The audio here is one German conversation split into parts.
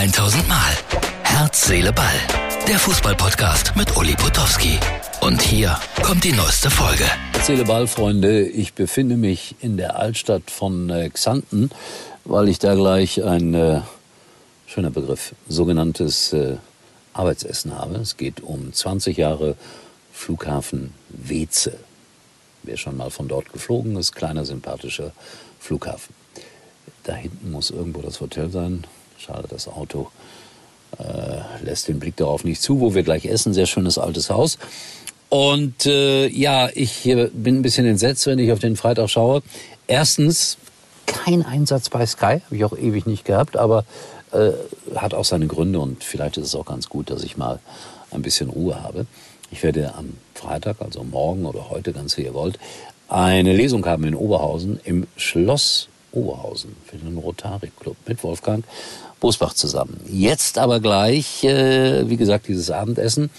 1000 Mal. Herz, Seele, Ball. Der Fußballpodcast mit Uli Potowski. Und hier kommt die neueste Folge. Seele, Ball, Freunde. Ich befinde mich in der Altstadt von äh, Xanten, weil ich da gleich ein äh, schöner Begriff, sogenanntes äh, Arbeitsessen habe. Es geht um 20 Jahre Flughafen Weze. Wer schon mal von dort geflogen ist, kleiner sympathischer Flughafen. Da hinten muss irgendwo das Hotel sein. Schade, das Auto äh, lässt den Blick darauf nicht zu, wo wir gleich essen. Sehr schönes altes Haus. Und äh, ja, ich bin ein bisschen entsetzt, wenn ich auf den Freitag schaue. Erstens, kein Einsatz bei Sky, habe ich auch ewig nicht gehabt, aber äh, hat auch seine Gründe und vielleicht ist es auch ganz gut, dass ich mal ein bisschen Ruhe habe. Ich werde am Freitag, also morgen oder heute, ganz wie ihr wollt, eine Lesung haben in Oberhausen im Schloss Oberhausen für den Rotary Club mit Wolfgang Bosbach zusammen. Jetzt aber gleich, äh, wie gesagt, dieses Abendessen.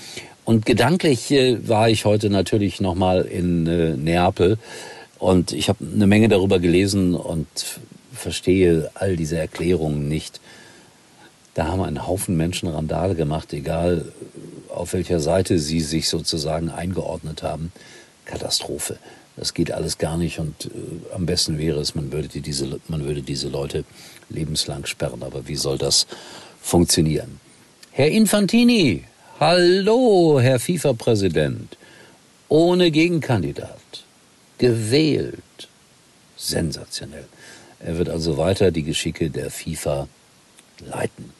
Und gedanklich äh, war ich heute natürlich nochmal in äh, Neapel und ich habe eine Menge darüber gelesen und verstehe all diese Erklärungen nicht. Da haben einen Haufen Menschen Randale gemacht, egal auf welcher Seite sie sich sozusagen eingeordnet haben. Katastrophe. Das geht alles gar nicht und äh, am besten wäre es, man würde, die, diese, man würde diese Leute lebenslang sperren. Aber wie soll das funktionieren? Herr Infantini, hallo, Herr FIFA-Präsident, ohne Gegenkandidat, gewählt, sensationell. Er wird also weiter die Geschicke der FIFA leiten.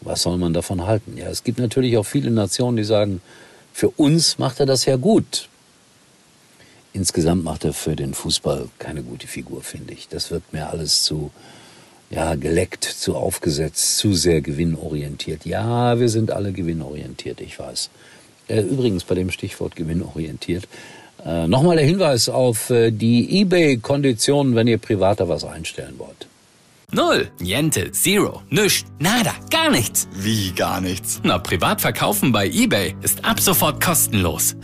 Was soll man davon halten? Ja, es gibt natürlich auch viele Nationen, die sagen, für uns macht er das ja gut. Insgesamt macht er für den Fußball keine gute Figur, finde ich. Das wird mir alles zu, ja, geleckt, zu aufgesetzt, zu sehr gewinnorientiert. Ja, wir sind alle gewinnorientiert, ich weiß. Äh, übrigens bei dem Stichwort gewinnorientiert. Äh, Nochmal der Hinweis auf äh, die eBay-Konditionen, wenn ihr privater was einstellen wollt. Null, niente, zero, nüscht, nada, gar nichts. Wie gar nichts? Na, privat verkaufen bei eBay ist ab sofort kostenlos.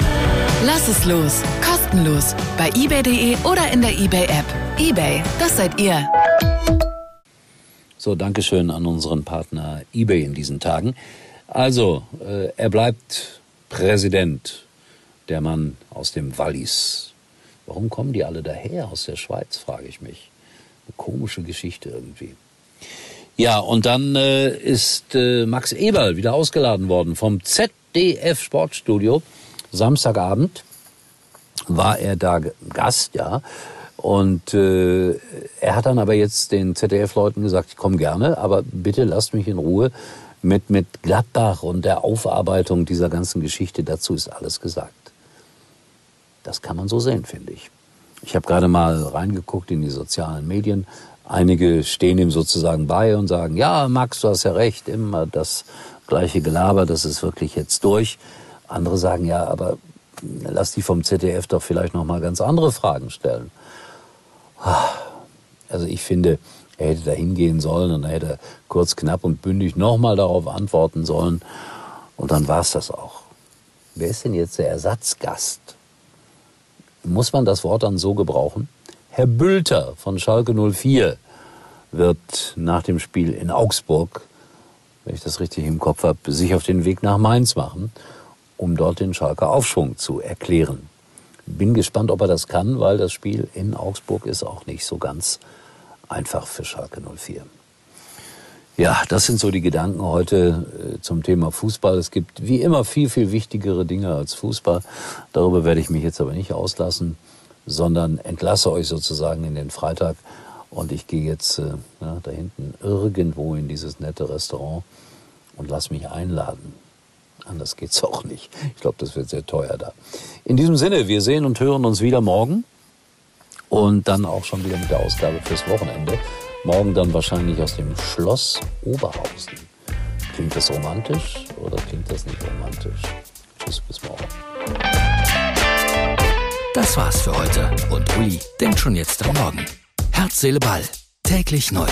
Lass es los. Kostenlos. Bei eBay.de oder in der eBay-App. eBay, das seid ihr. So, Dankeschön an unseren Partner eBay in diesen Tagen. Also, äh, er bleibt Präsident, der Mann aus dem Wallis. Warum kommen die alle daher aus der Schweiz, frage ich mich. Eine komische Geschichte irgendwie. Ja, und dann äh, ist äh, Max Eberl wieder ausgeladen worden vom ZDF Sportstudio Samstagabend war er da Gast, ja. Und äh, er hat dann aber jetzt den ZDF-Leuten gesagt, ich komme gerne, aber bitte lasst mich in Ruhe mit, mit Gladbach und der Aufarbeitung dieser ganzen Geschichte. Dazu ist alles gesagt. Das kann man so sehen, finde ich. Ich habe gerade mal reingeguckt in die sozialen Medien. Einige stehen ihm sozusagen bei und sagen, ja, Max, du hast ja recht, immer das gleiche Gelaber, das ist wirklich jetzt durch. Andere sagen ja, aber lass die vom ZDF doch vielleicht noch mal ganz andere Fragen stellen. Also ich finde, er hätte da hingehen sollen und er hätte kurz, knapp und bündig noch mal darauf antworten sollen. Und dann war es das auch. Wer ist denn jetzt der Ersatzgast? Muss man das Wort dann so gebrauchen? Herr Bülter von Schalke 04 wird nach dem Spiel in Augsburg, wenn ich das richtig im Kopf habe, sich auf den Weg nach Mainz machen um dort den Schalker Aufschwung zu erklären. Bin gespannt, ob er das kann, weil das Spiel in Augsburg ist auch nicht so ganz einfach für Schalke 04. Ja, das sind so die Gedanken heute äh, zum Thema Fußball. Es gibt wie immer viel, viel wichtigere Dinge als Fußball. Darüber werde ich mich jetzt aber nicht auslassen, sondern entlasse euch sozusagen in den Freitag. Und ich gehe jetzt äh, ja, da hinten irgendwo in dieses nette Restaurant und lass mich einladen. Anders geht's auch nicht. Ich glaube, das wird sehr teuer da. In diesem Sinne, wir sehen und hören uns wieder morgen und dann auch schon wieder mit der Ausgabe fürs Wochenende. Morgen dann wahrscheinlich aus dem Schloss Oberhausen. Klingt das romantisch oder klingt das nicht romantisch? Tschüss, bis morgen. Das war's für heute und Uli denkt schon jetzt am Morgen. Herz, Seele, Ball. Täglich neu.